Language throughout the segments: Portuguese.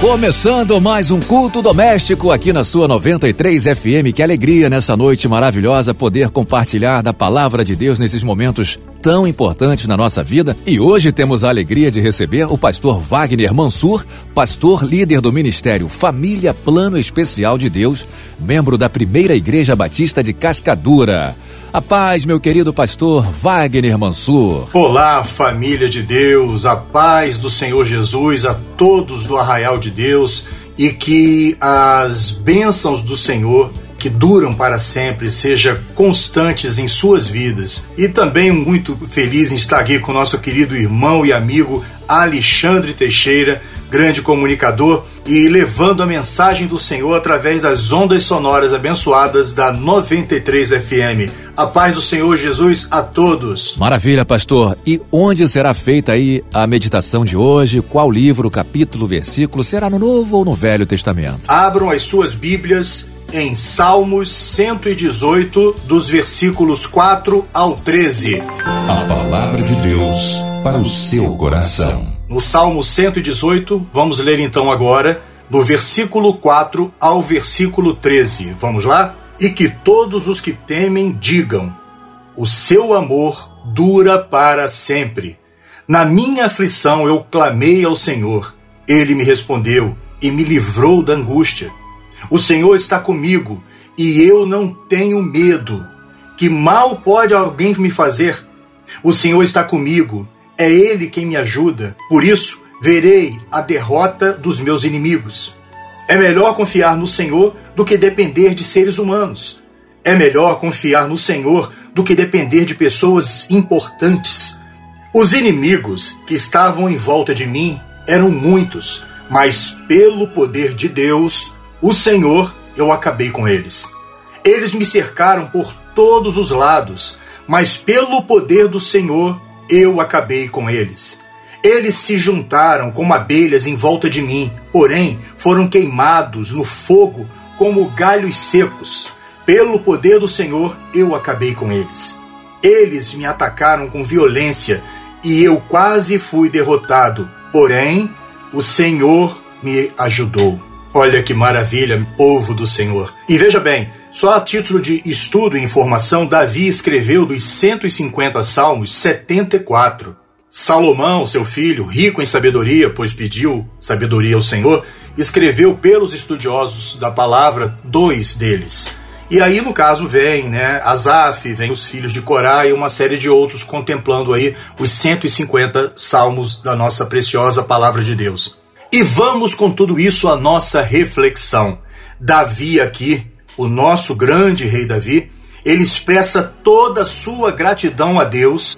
Começando mais um culto doméstico aqui na sua 93 FM. Que alegria nessa noite maravilhosa poder compartilhar da palavra de Deus nesses momentos tão importantes na nossa vida. E hoje temos a alegria de receber o pastor Wagner Mansur, pastor líder do ministério Família Plano Especial de Deus, membro da Primeira Igreja Batista de Cascadura. A paz, meu querido pastor Wagner Mansur. Olá, família de Deus, a paz do Senhor Jesus a todos do arraial de Deus e que as bênçãos do Senhor que duram para sempre sejam constantes em suas vidas. E também muito feliz em estar aqui com nosso querido irmão e amigo Alexandre Teixeira, grande comunicador, e levando a mensagem do Senhor através das ondas sonoras abençoadas da 93 FM. A paz do Senhor Jesus a todos. Maravilha, pastor. E onde será feita aí a meditação de hoje? Qual livro, capítulo, versículo? Será no Novo ou no Velho Testamento? Abram as suas Bíblias em Salmos 118, dos versículos 4 ao 13. A palavra de Deus para o seu coração. No Salmo 118, vamos ler então agora, do versículo 4 ao versículo 13. Vamos lá? E que todos os que temem digam: O seu amor dura para sempre. Na minha aflição eu clamei ao Senhor. Ele me respondeu e me livrou da angústia. O Senhor está comigo e eu não tenho medo. Que mal pode alguém me fazer? O Senhor está comigo, é Ele quem me ajuda. Por isso, verei a derrota dos meus inimigos. É melhor confiar no Senhor do que depender de seres humanos. É melhor confiar no Senhor do que depender de pessoas importantes. Os inimigos que estavam em volta de mim eram muitos, mas pelo poder de Deus, o Senhor, eu acabei com eles. Eles me cercaram por todos os lados, mas pelo poder do Senhor, eu acabei com eles. Eles se juntaram como abelhas em volta de mim, porém foram queimados no fogo como galhos secos. Pelo poder do Senhor, eu acabei com eles. Eles me atacaram com violência e eu quase fui derrotado, porém o Senhor me ajudou. Olha que maravilha, povo do Senhor. E veja bem, só a título de estudo e informação, Davi escreveu dos 150 salmos 74. Salomão, seu filho, rico em sabedoria, pois pediu sabedoria ao Senhor, escreveu pelos estudiosos da palavra dois deles. E aí, no caso, vem né, Asaf, vem os filhos de Corá e uma série de outros contemplando aí os 150 salmos da nossa preciosa palavra de Deus. E vamos com tudo isso à nossa reflexão. Davi aqui, o nosso grande rei Davi, ele expressa toda a sua gratidão a Deus,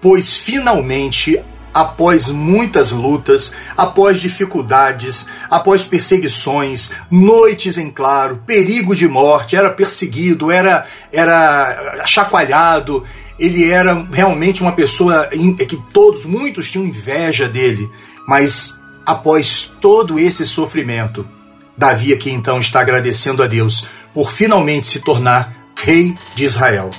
pois finalmente, após muitas lutas, após dificuldades, após perseguições, noites em claro, perigo de morte, era perseguido, era era chacoalhado, ele era realmente uma pessoa que todos, muitos tinham inveja dele, mas após todo esse sofrimento, Davi aqui então está agradecendo a Deus por finalmente se tornar rei de Israel.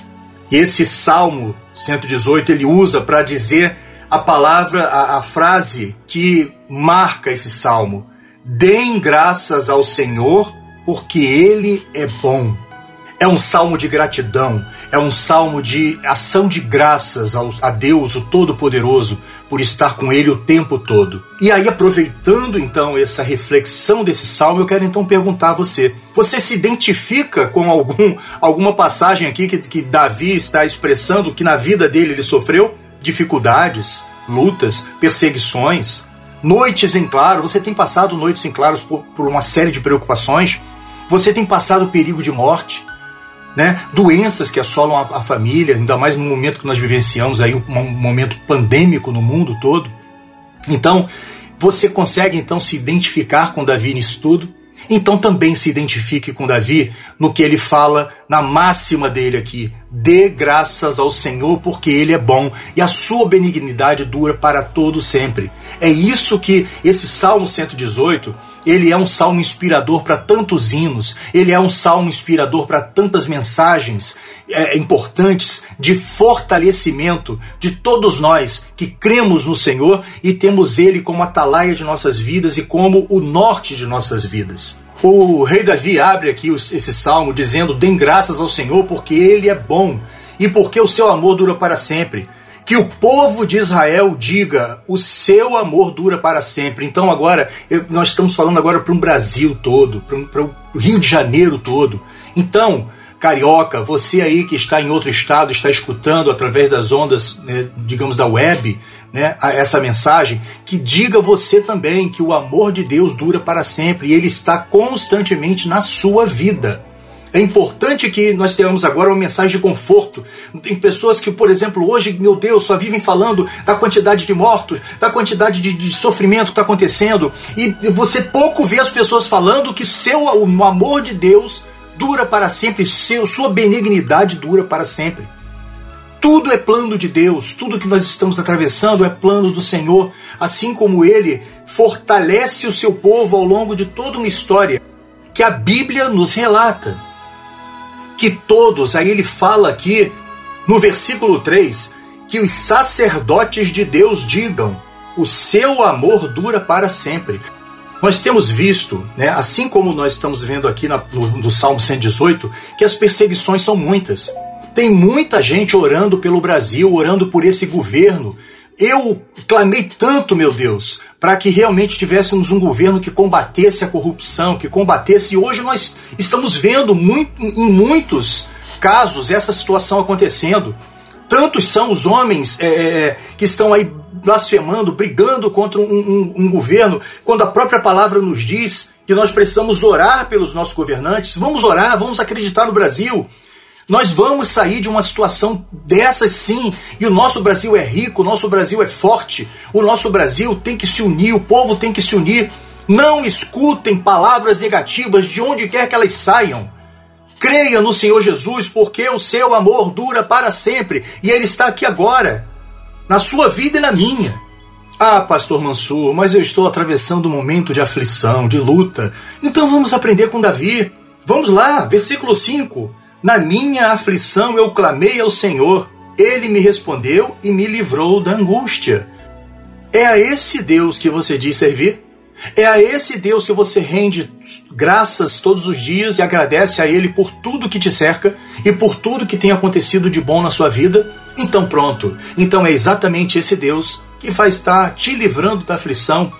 E esse Salmo 118 ele usa para dizer a palavra, a, a frase que marca esse salmo: Deem graças ao Senhor, porque Ele é bom. É um salmo de gratidão, é um salmo de ação de graças ao, a Deus, o Todo-Poderoso, por estar com Ele o tempo todo. E aí, aproveitando então essa reflexão desse salmo, eu quero então perguntar a você: você se identifica com algum, alguma passagem aqui que, que Davi está expressando que na vida dele ele sofreu? Dificuldades, lutas, perseguições, noites em claro. Você tem passado noites em claros por, por uma série de preocupações. Você tem passado perigo de morte né? doenças que assolam a, a, família, ainda mais no momento que nós vivenciamos aí um, um momento pandêmico no mundo todo. Então, você consegue então se identificar com Davi nisso tudo? Então também se identifique com Davi no que ele fala na máxima dele aqui: dê graças ao Senhor porque ele é bom e a sua benignidade dura para todo sempre. É isso que esse Salmo 118 Ele é um salmo inspirador para tantos hinos, ele é um salmo inspirador para tantas mensagens é, importantes de fortalecimento de todos nós que cremos no Senhor e temos Ele como atalaia de nossas vidas e como o norte de nossas vidas. O rei Davi abre aqui esse salmo dizendo: Dêem graças ao Senhor porque Ele é bom e porque o seu amor dura para sempre. Que o povo de Israel diga: o seu amor dura para sempre. Então, agora, nós estamos falando agora para um Brasil todo, para o Rio de Janeiro todo. Então, carioca, você aí que está em outro estado, está escutando através das ondas, né, digamos, da web, né, essa mensagem, que diga você também que o amor de Deus dura para sempre e ele está constantemente na sua vida. É importante que nós tenhamos agora uma mensagem de conforto. Tem pessoas que, por exemplo, hoje, meu Deus, só vivem falando da quantidade de mortos, da quantidade de, de sofrimento que está acontecendo, e você pouco vê as pessoas falando que seu, o amor de Deus dura para sempre, seu, sua benignidade dura para sempre. Tudo é plano de Deus, tudo que nós estamos atravessando é plano do Senhor, assim como Ele fortalece o seu povo ao longo de toda uma história que a Bíblia nos relata que todos, aí ele fala aqui no versículo 3, que os sacerdotes de Deus digam: o seu amor dura para sempre. Nós temos visto, né, assim como nós estamos vendo aqui na, no, no Salmo 118, que as perseguições são muitas. Tem muita gente orando pelo Brasil, orando por esse governo. Eu clamei tanto, meu Deus, para que realmente tivéssemos um governo que combatesse a corrupção, que combatesse. E hoje nós estamos vendo muito, em muitos casos essa situação acontecendo. Tantos são os homens é, é, que estão aí blasfemando, brigando contra um, um, um governo, quando a própria palavra nos diz que nós precisamos orar pelos nossos governantes. Vamos orar, vamos acreditar no Brasil. Nós vamos sair de uma situação dessas sim. E o nosso Brasil é rico, o nosso Brasil é forte, o nosso Brasil tem que se unir, o povo tem que se unir. Não escutem palavras negativas de onde quer que elas saiam. Creia no Senhor Jesus, porque o seu amor dura para sempre e ele está aqui agora, na sua vida e na minha. Ah, pastor Mansur, mas eu estou atravessando um momento de aflição, de luta. Então vamos aprender com Davi. Vamos lá, versículo 5. Na minha aflição eu clamei ao Senhor, ele me respondeu e me livrou da angústia. É a esse Deus que você diz servir? É a esse Deus que você rende graças todos os dias e agradece a Ele por tudo que te cerca e por tudo que tem acontecido de bom na sua vida? Então pronto. Então é exatamente esse Deus que vai estar te livrando da aflição,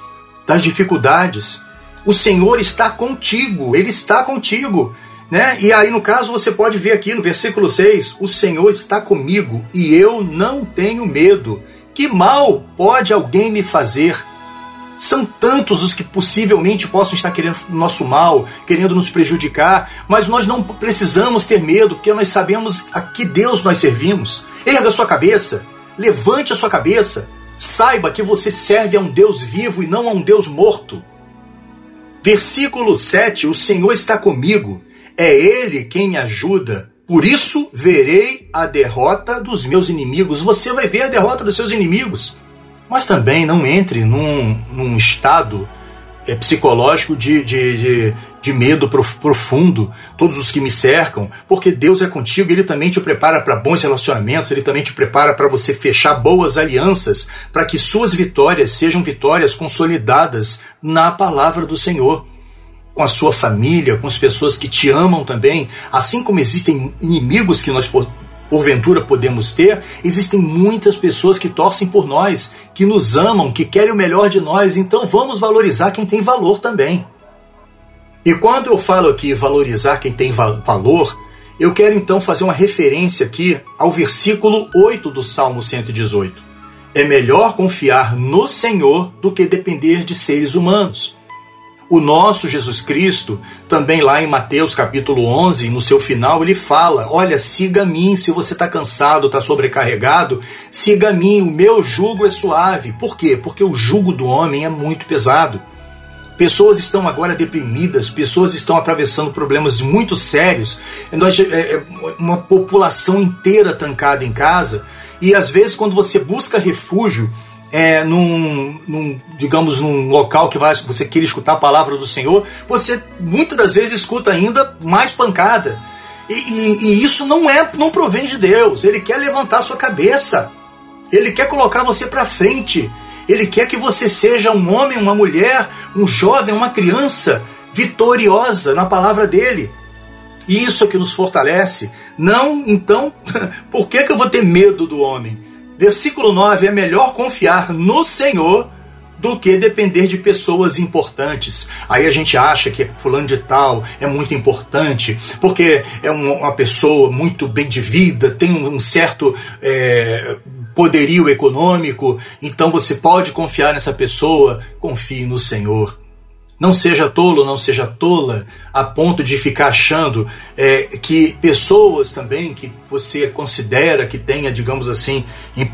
das dificuldades. O Senhor está contigo, Ele está contigo. Né? E aí, no caso, você pode ver aqui no versículo 6: O Senhor está comigo e eu não tenho medo. Que mal pode alguém me fazer? São tantos os que possivelmente possam estar querendo nosso mal, querendo nos prejudicar, mas nós não precisamos ter medo, porque nós sabemos a que Deus nós servimos. Erga sua cabeça, levante a sua cabeça, saiba que você serve a um Deus vivo e não a um Deus morto. Versículo 7: O Senhor está comigo é Ele quem me ajuda. Por isso verei a derrota dos meus inimigos. Você vai ver a derrota dos seus inimigos. Mas também não entre num, num estado é, psicológico de, de, de, de medo profundo, todos os que me cercam, porque Deus é contigo, Ele também te prepara para bons relacionamentos, Ele também te prepara para você fechar boas alianças, para que suas vitórias sejam vitórias consolidadas na palavra do Senhor com a sua família, com as pessoas que te amam também, assim como existem inimigos que nós por, porventura podemos ter, existem muitas pessoas que torcem por nós, que nos amam, que querem o melhor de nós, então vamos valorizar quem tem valor também. E quando eu falo aqui valorizar quem tem valor, eu quero então fazer uma referência aqui ao versículo 8 do Salmo 118. É melhor confiar no Senhor do que depender de seres humanos. O nosso Jesus Cristo, também lá em Mateus capítulo 11, no seu final, ele fala: Olha, siga a mim, se você está cansado, está sobrecarregado, siga a mim, o meu jugo é suave. Por quê? Porque o jugo do homem é muito pesado. Pessoas estão agora deprimidas, pessoas estão atravessando problemas muito sérios. Nós, é, é, uma população inteira trancada em casa. E às vezes, quando você busca refúgio é, num, num, digamos, num local que vai, você queira escutar a palavra do Senhor, você muitas das vezes escuta ainda mais pancada. E, e, e isso não é, não provém de Deus. Ele quer levantar sua cabeça. Ele quer colocar você para frente. Ele quer que você seja um homem, uma mulher, um jovem, uma criança vitoriosa na palavra dele. Isso é que nos fortalece. Não, então, por que, que eu vou ter medo do homem? Versículo 9: é melhor confiar no Senhor do que depender de pessoas importantes. Aí a gente acha que fulano de tal é muito importante, porque é uma pessoa muito bem de vida, tem um certo é, poderio econômico, então você pode confiar nessa pessoa. Confie no Senhor. Não seja tolo, não seja tola, a ponto de ficar achando é, que pessoas também que você considera que tenha, digamos assim,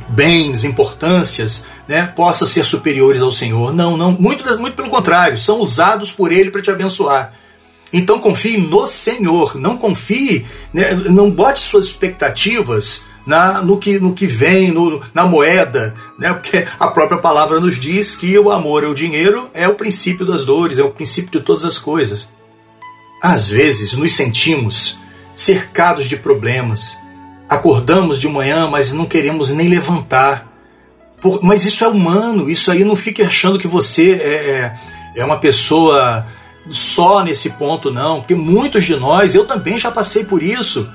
bens, importâncias, né, possa ser superiores ao Senhor. Não, não, muito, muito pelo contrário, são usados por Ele para te abençoar. Então confie no Senhor, não confie, né, não bote suas expectativas na, no, que, no que vem, no, na moeda, né? porque a própria palavra nos diz que o amor ao dinheiro é o princípio das dores, é o princípio de todas as coisas. Às vezes nos sentimos cercados de problemas, acordamos de manhã, mas não queremos nem levantar. Por, mas isso é humano, isso aí não fique achando que você é, é, é uma pessoa só nesse ponto, não, porque muitos de nós, eu também já passei por isso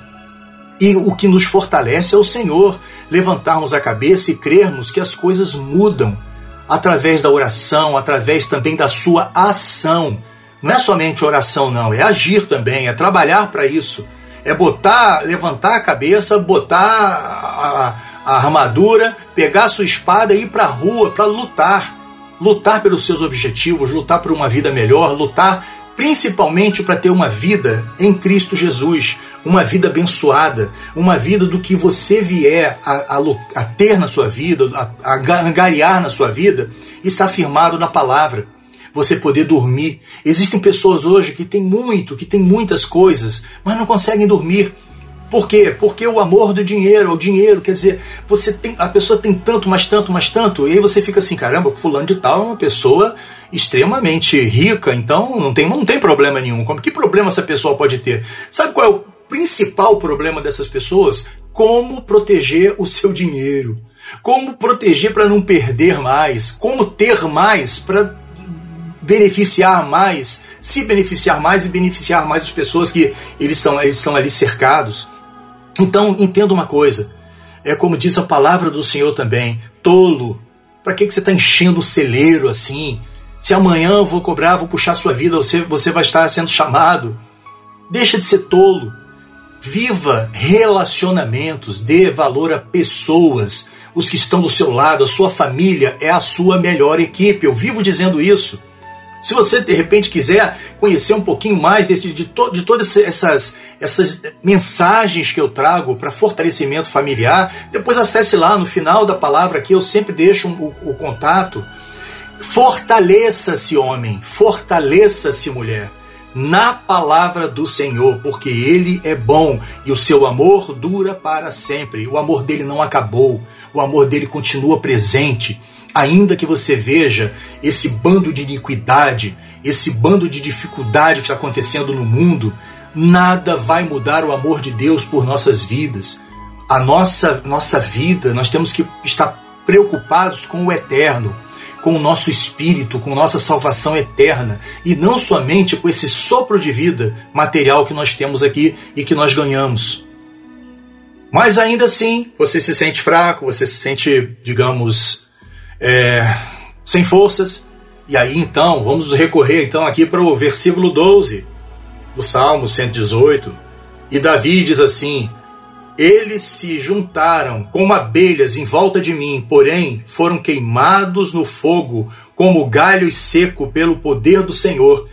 e o que nos fortalece é o Senhor, levantarmos a cabeça e crermos que as coisas mudam através da oração, através também da sua ação. Não é somente oração, não, é agir também, é trabalhar para isso. É botar, levantar a cabeça, botar a, a, armadura, pegar a sua espada e ir para a rua para lutar. Lutar pelos seus objetivos, lutar por uma vida melhor, lutar principalmente para ter uma vida em Cristo Jesus, uma vida abençoada, uma vida do que você vier a, a, a ter na sua vida, a, a angariar na sua vida, está firmado na palavra. Você poder dormir. Existem pessoas hoje que têm muito, que têm muitas coisas, mas não conseguem dormir. Por quê? Porque o amor do dinheiro, o dinheiro, quer dizer, você tem, a pessoa tem tanto, mais tanto, mais tanto, e aí você fica assim, caramba, fulano de tal é uma pessoa extremamente rica, então não tem, não tem problema nenhum. Como que problema essa pessoa pode ter? Sabe qual é o principal problema dessas pessoas, como proteger o seu dinheiro, como proteger para não perder mais, como ter mais para beneficiar mais, se beneficiar mais e beneficiar mais as pessoas que eles estão, eles estão ali cercados. Então, entenda uma coisa, é como diz a palavra do Senhor também, tolo, para que, que você está enchendo o celeiro assim? Se amanhã eu vou cobrar, vou puxar sua vida, você, você vai estar sendo chamado. Deixa de ser tolo. Viva relacionamentos, dê valor a pessoas, os que estão do seu lado, a sua família é a sua melhor equipe. Eu vivo dizendo isso. Se você de repente quiser conhecer um pouquinho mais desse, de, to, de todas essas, essas mensagens que eu trago para fortalecimento familiar, depois acesse lá no final da palavra aqui, eu sempre deixo o, o contato. Fortaleça-se, homem, fortaleça-se, mulher na palavra do Senhor, porque Ele é bom e o seu amor dura para sempre. O amor dele não acabou, o amor dele continua presente. Ainda que você veja esse bando de iniquidade, esse bando de dificuldade que está acontecendo no mundo, nada vai mudar o amor de Deus por nossas vidas. A nossa, nossa vida, nós temos que estar preocupados com o eterno com o nosso espírito, com nossa salvação eterna e não somente com esse sopro de vida material que nós temos aqui e que nós ganhamos. Mas ainda assim, você se sente fraco, você se sente, digamos, é, sem forças. E aí então, vamos recorrer então aqui para o versículo 12 do Salmo 118. E Davi diz assim: eles se juntaram como abelhas em volta de mim, porém foram queimados no fogo, como galho seco pelo poder do Senhor.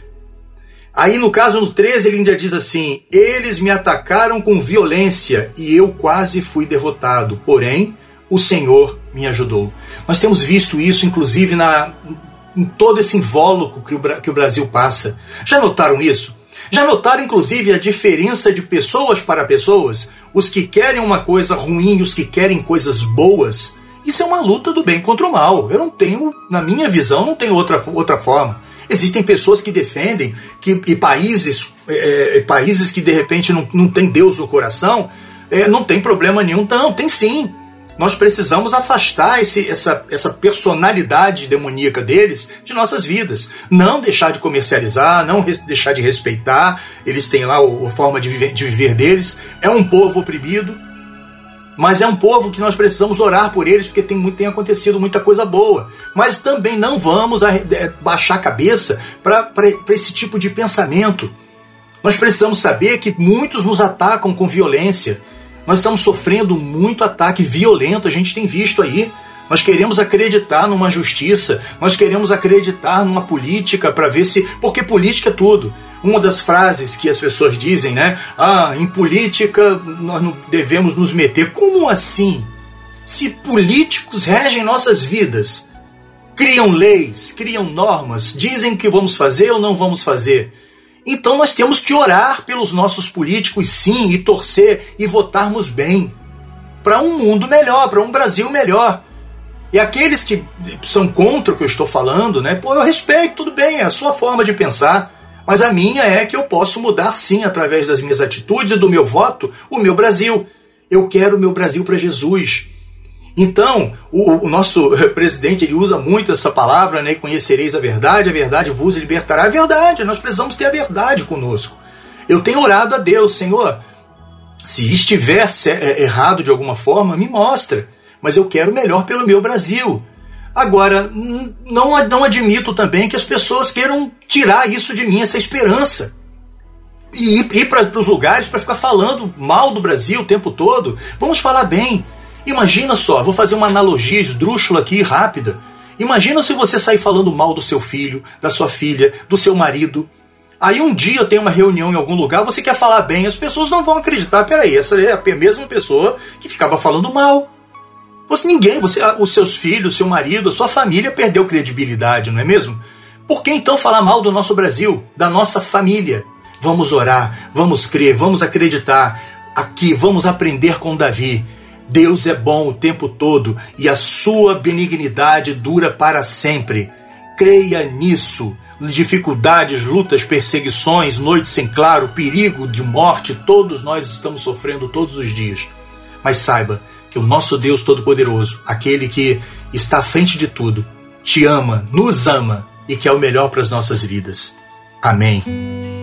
Aí no caso no 13 ele ainda diz assim: Eles me atacaram com violência e eu quase fui derrotado, porém o Senhor me ajudou. Nós temos visto isso inclusive na, em todo esse invólucro que o, que o Brasil passa. Já notaram isso? Já notaram inclusive a diferença de pessoas para pessoas? Os que querem uma coisa ruim os que querem coisas boas. Isso é uma luta do bem contra o mal. Eu não tenho, na minha visão, não tenho outra, outra forma. Existem pessoas que defendem que e países, é, é países que de repente não, não tem Deus no coração, é, não tem problema nenhum. Não, tem sim. Nós precisamos afastar esse, essa, essa personalidade demoníaca deles de nossas vidas. Não deixar de comercializar, não deixar de respeitar. Eles têm lá a forma de viver, de viver deles. É um povo oprimido, mas é um povo que nós precisamos orar por eles, porque tem, tem acontecido muita coisa boa. Mas também não vamos é, baixar a cabeça para esse tipo de pensamento. Nós precisamos saber que muitos nos atacam com violência. Nós estamos sofrendo muito ataque violento, a gente tem visto aí. Nós queremos acreditar numa justiça, nós queremos acreditar numa política para ver se. Porque política é tudo. Uma das frases que as pessoas dizem, né? Ah, em política nós não devemos nos meter. Como assim? Se políticos regem nossas vidas, criam leis, criam normas, dizem que vamos fazer ou não vamos fazer. Então nós temos que orar pelos nossos políticos, sim, e torcer e votarmos bem para um mundo melhor, para um Brasil melhor. E aqueles que são contra o que eu estou falando, né? Pô, eu respeito, tudo bem, é a sua forma de pensar. Mas a minha é que eu posso mudar sim através das minhas atitudes e do meu voto o meu Brasil. Eu quero o meu Brasil para Jesus. Então, o, o, nosso presidente ele usa muito essa palavra, né? Conhecereis a verdade, a verdade vos libertará. A verdade, nós precisamos ter a verdade conosco. Eu tenho orado a Deus, Senhor, se estiver é, errado de alguma forma, me mostra. Mas eu quero melhor pelo meu Brasil. Agora, não, não admito também que as pessoas queiram tirar isso de mim, essa esperança. E ir, ir para os lugares para ficar falando mal do Brasil o tempo todo. Vamos falar bem. Imagina só, vou fazer uma analogia esdrúxula aqui, rápida. Imagina se você sair falando mal do seu filho, da sua filha, do seu marido. Aí um dia tem uma reunião em algum lugar, você quer falar bem, as pessoas não vão acreditar. Peraí, essa é a mesma pessoa que ficava falando mal. Você ninguém, você, os seus filhos, seu marido, a sua família perdeu credibilidade, não é mesmo? Por que então falar mal do nosso Brasil, da nossa família? Vamos orar, vamos crer, vamos acreditar. Aqui, vamos aprender com Davi. Deus é bom o tempo todo e a sua benignidade dura para sempre. Creia nisso. Dificuldades, lutas, perseguições, noites sem claro, perigo de morte, todos nós estamos sofrendo todos os dias. Mas saiba que o nosso Deus Todo-Poderoso, aquele que está à frente de tudo, te ama, nos ama e que é o melhor para as nossas vidas. Amém.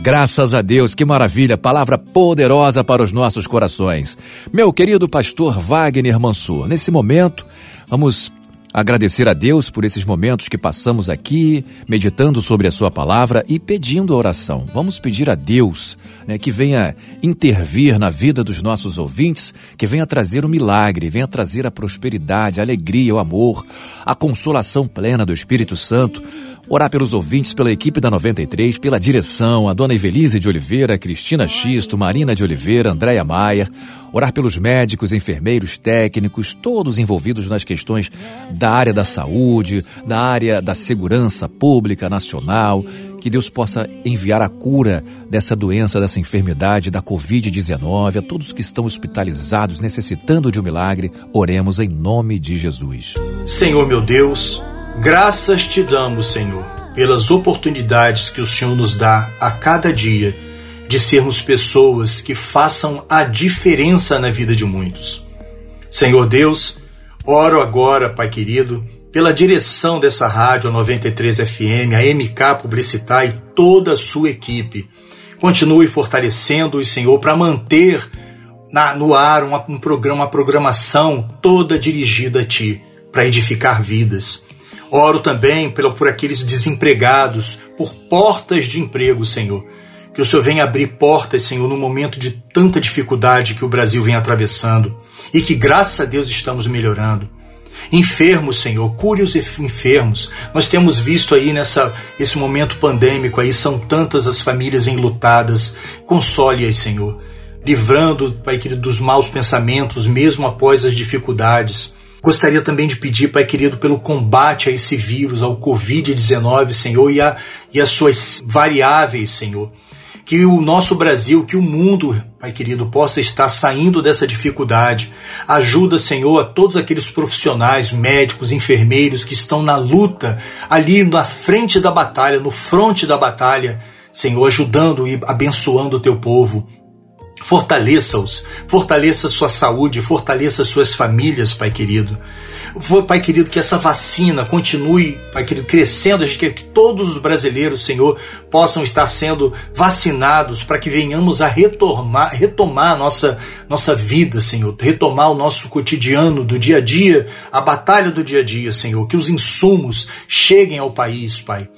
Graças a Deus, que maravilha, palavra poderosa para os nossos corações. Meu querido pastor Wagner Mansur, nesse momento, vamos agradecer a Deus por esses momentos que passamos aqui, meditando sobre a Sua palavra e pedindo a oração. Vamos pedir a Deus né, que venha intervir na vida dos nossos ouvintes, que venha trazer o milagre, venha trazer a prosperidade, a alegria, o amor, a consolação plena do Espírito Santo Orar pelos ouvintes, pela equipe da 93, pela direção, a dona Evelise de Oliveira, Cristina Xisto, Marina de Oliveira, Andréia Maia. Orar pelos médicos, enfermeiros, técnicos, todos envolvidos nas questões da área da saúde, da área da segurança pública nacional. Que Deus possa enviar a cura dessa doença, dessa enfermidade, da Covid-19, a todos que estão hospitalizados, necessitando de um milagre. Oremos em nome de Jesus. Senhor meu Deus, Graças te damos, Senhor, pelas oportunidades que o Senhor nos dá a cada dia de sermos pessoas que façam a diferença na vida de muitos. Senhor Deus, oro agora, Pai querido, pela direção dessa rádio 93 FM, a MK Publicitar e toda a sua equipe. Continue fortalecendo-os, Senhor, para manter na, no ar um, um programa, uma programação toda dirigida a Ti, para edificar vidas. Oro também por, por aqueles desempregados, por portas de emprego, Senhor. Que o Senhor venha abrir portas, Senhor, no momento de tanta dificuldade que o Brasil vem atravessando e que, graças a Deus, estamos melhorando. Enfermos, Senhor, cure os enfermos. Nós temos visto aí nessa esse momento pandêmico aí são tantas as famílias enlutadas. Console-as, Senhor, livrando, Pai querido, dos maus pensamentos mesmo após as dificuldades. Gostaria também de pedir, Pai querido, pelo combate a esse vírus, ao Covid-19, Senhor, e, a, e as suas variáveis, Senhor. que o nosso Brasil, que o mundo, Pai querido, possa estar saindo dessa dificuldade. Ajuda, Senhor, a todos aqueles profissionais, médicos, enfermeiros que estão na luta, ali na frente da batalha, no fronte da batalha, Senhor, ajudando e abençoando o teu povo. Fortaleça-os, fortaleça sua saúde, fortaleça suas famílias, Pai querido. Pai querido, que essa vacina continue, Pai querido, crescendo, que todos os brasileiros, Senhor, possam estar sendo vacinados para que venhamos a retomar, retomar a nossa, nossa vida, Senhor, retomar o nosso cotidiano do dia a dia, a batalha do dia a dia, Senhor, que os insumos cheguem ao país, Pai.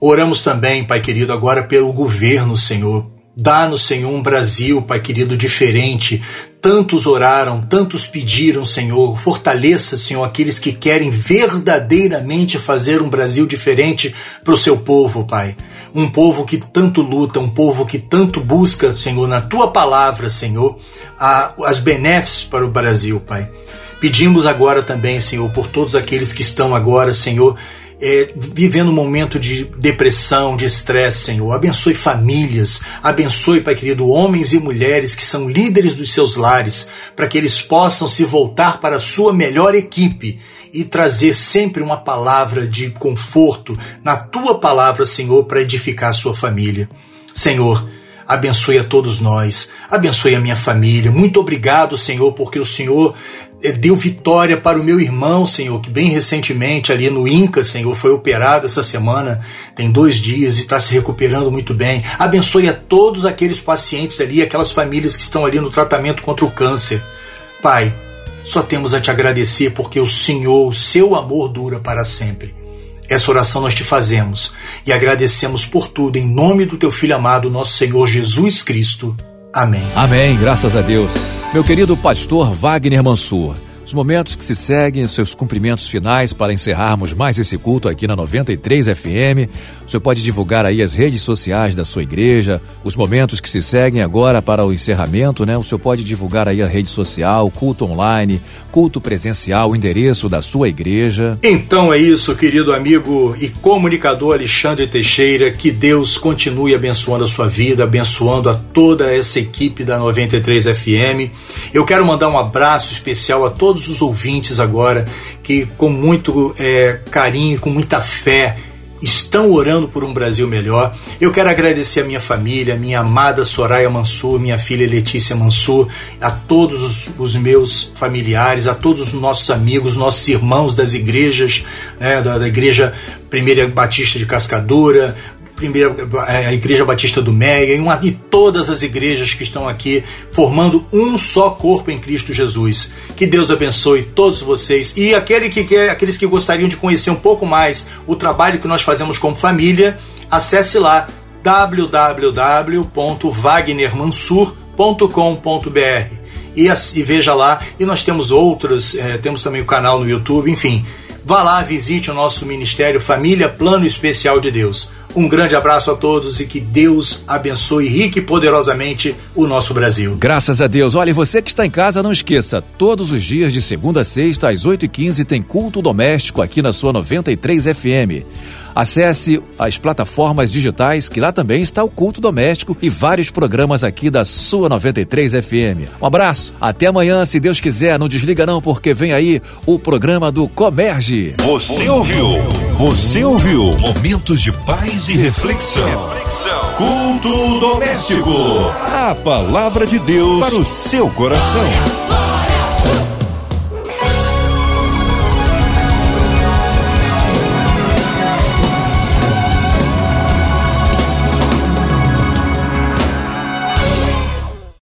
Oramos também, Pai querido, agora pelo governo, Senhor, Dá-nos, Senhor, um Brasil, Pai querido, diferente. Tantos oraram, tantos pediram, Senhor. Fortaleça, Senhor, aqueles que querem verdadeiramente fazer um Brasil diferente para o seu povo, Pai. Um povo que tanto luta, um povo que tanto busca, Senhor, na tua palavra, Senhor, a, as benéficos para o Brasil, Pai. Pedimos agora também, Senhor, por todos aqueles que estão agora, Senhor, é, vivendo um momento de depressão, de estresse, Senhor. Abençoe famílias, abençoe, Pai querido, homens e mulheres que são líderes dos seus lares, para que eles possam se voltar para a sua melhor equipe e trazer sempre uma palavra de conforto na tua palavra, Senhor, para edificar a sua família. Senhor, abençoe a todos nós, abençoe a minha família. Muito obrigado, Senhor, porque o Senhor deu vitória para o meu irmão, Senhor, que bem recentemente ali no INCA, Senhor, foi operado essa semana, tem dois dias e está se recuperando muito bem. Abençoe a todos aqueles pacientes ali, aquelas famílias que estão ali no tratamento contra o câncer. Pai, só temos a te agradecer porque o Senhor, o seu amor dura para sempre. Essa oração nós te fazemos e agradecemos por tudo em nome do teu filho amado, nosso Senhor Jesus Cristo. Amém. Amém, graças a Deus. Meu querido pastor Wagner Mansur, os momentos que se seguem, seus cumprimentos finais para encerrarmos mais esse culto aqui na 93 FM. Senhor pode divulgar aí as redes sociais da sua igreja, os momentos que se seguem agora para o encerramento, né? O senhor pode divulgar aí a rede social, culto online, culto presencial, o endereço da sua igreja. Então é isso, querido amigo e comunicador Alexandre Teixeira, que Deus continue abençoando a sua vida, abençoando a toda essa equipe da 93 FM. Eu quero mandar um abraço especial a todos todos os ouvintes agora que, com muito é, carinho, com muita fé, estão orando por um Brasil melhor. Eu quero agradecer a minha família, a minha amada Soraya Mansur, minha filha Letícia Mansur, a todos os, meus familiares, a todos os nossos amigos, nossos irmãos das igrejas, né, da, da Igreja Primeira Batista de Cascadura, primeira, a Igreja Batista do Meia e, uma, e todas as igrejas que estão aqui formando um só corpo em Cristo Jesus. Que Deus abençoe todos vocês e aquele que quer, aqueles que gostariam de conhecer um pouco mais o trabalho que nós fazemos como família, acesse lá www.wagnermansur.com.br e, e, veja lá. E nós temos outros, é, temos também o canal no YouTube, enfim. Vá lá, visite o nosso ministério Família Plano Especial de Deus. Um grande abraço a todos e que Deus abençoe rique e poderosamente o nosso Brasil. Graças a Deus. Olha, você que está em casa, não esqueça, todos os dias de segunda a sexta, às 8h15, tem culto doméstico aqui na sua 93 FM. Acesse as plataformas digitais, que lá também está o culto doméstico e vários programas aqui da sua 93 FM. Um abraço, até amanhã, se Deus quiser. Não desliga não, porque vem aí o programa do Comerge. Você ouviu? Você ouviu? Momentos de paz e reflexão. reflexão. Culto doméstico. A palavra de Deus para o seu coração.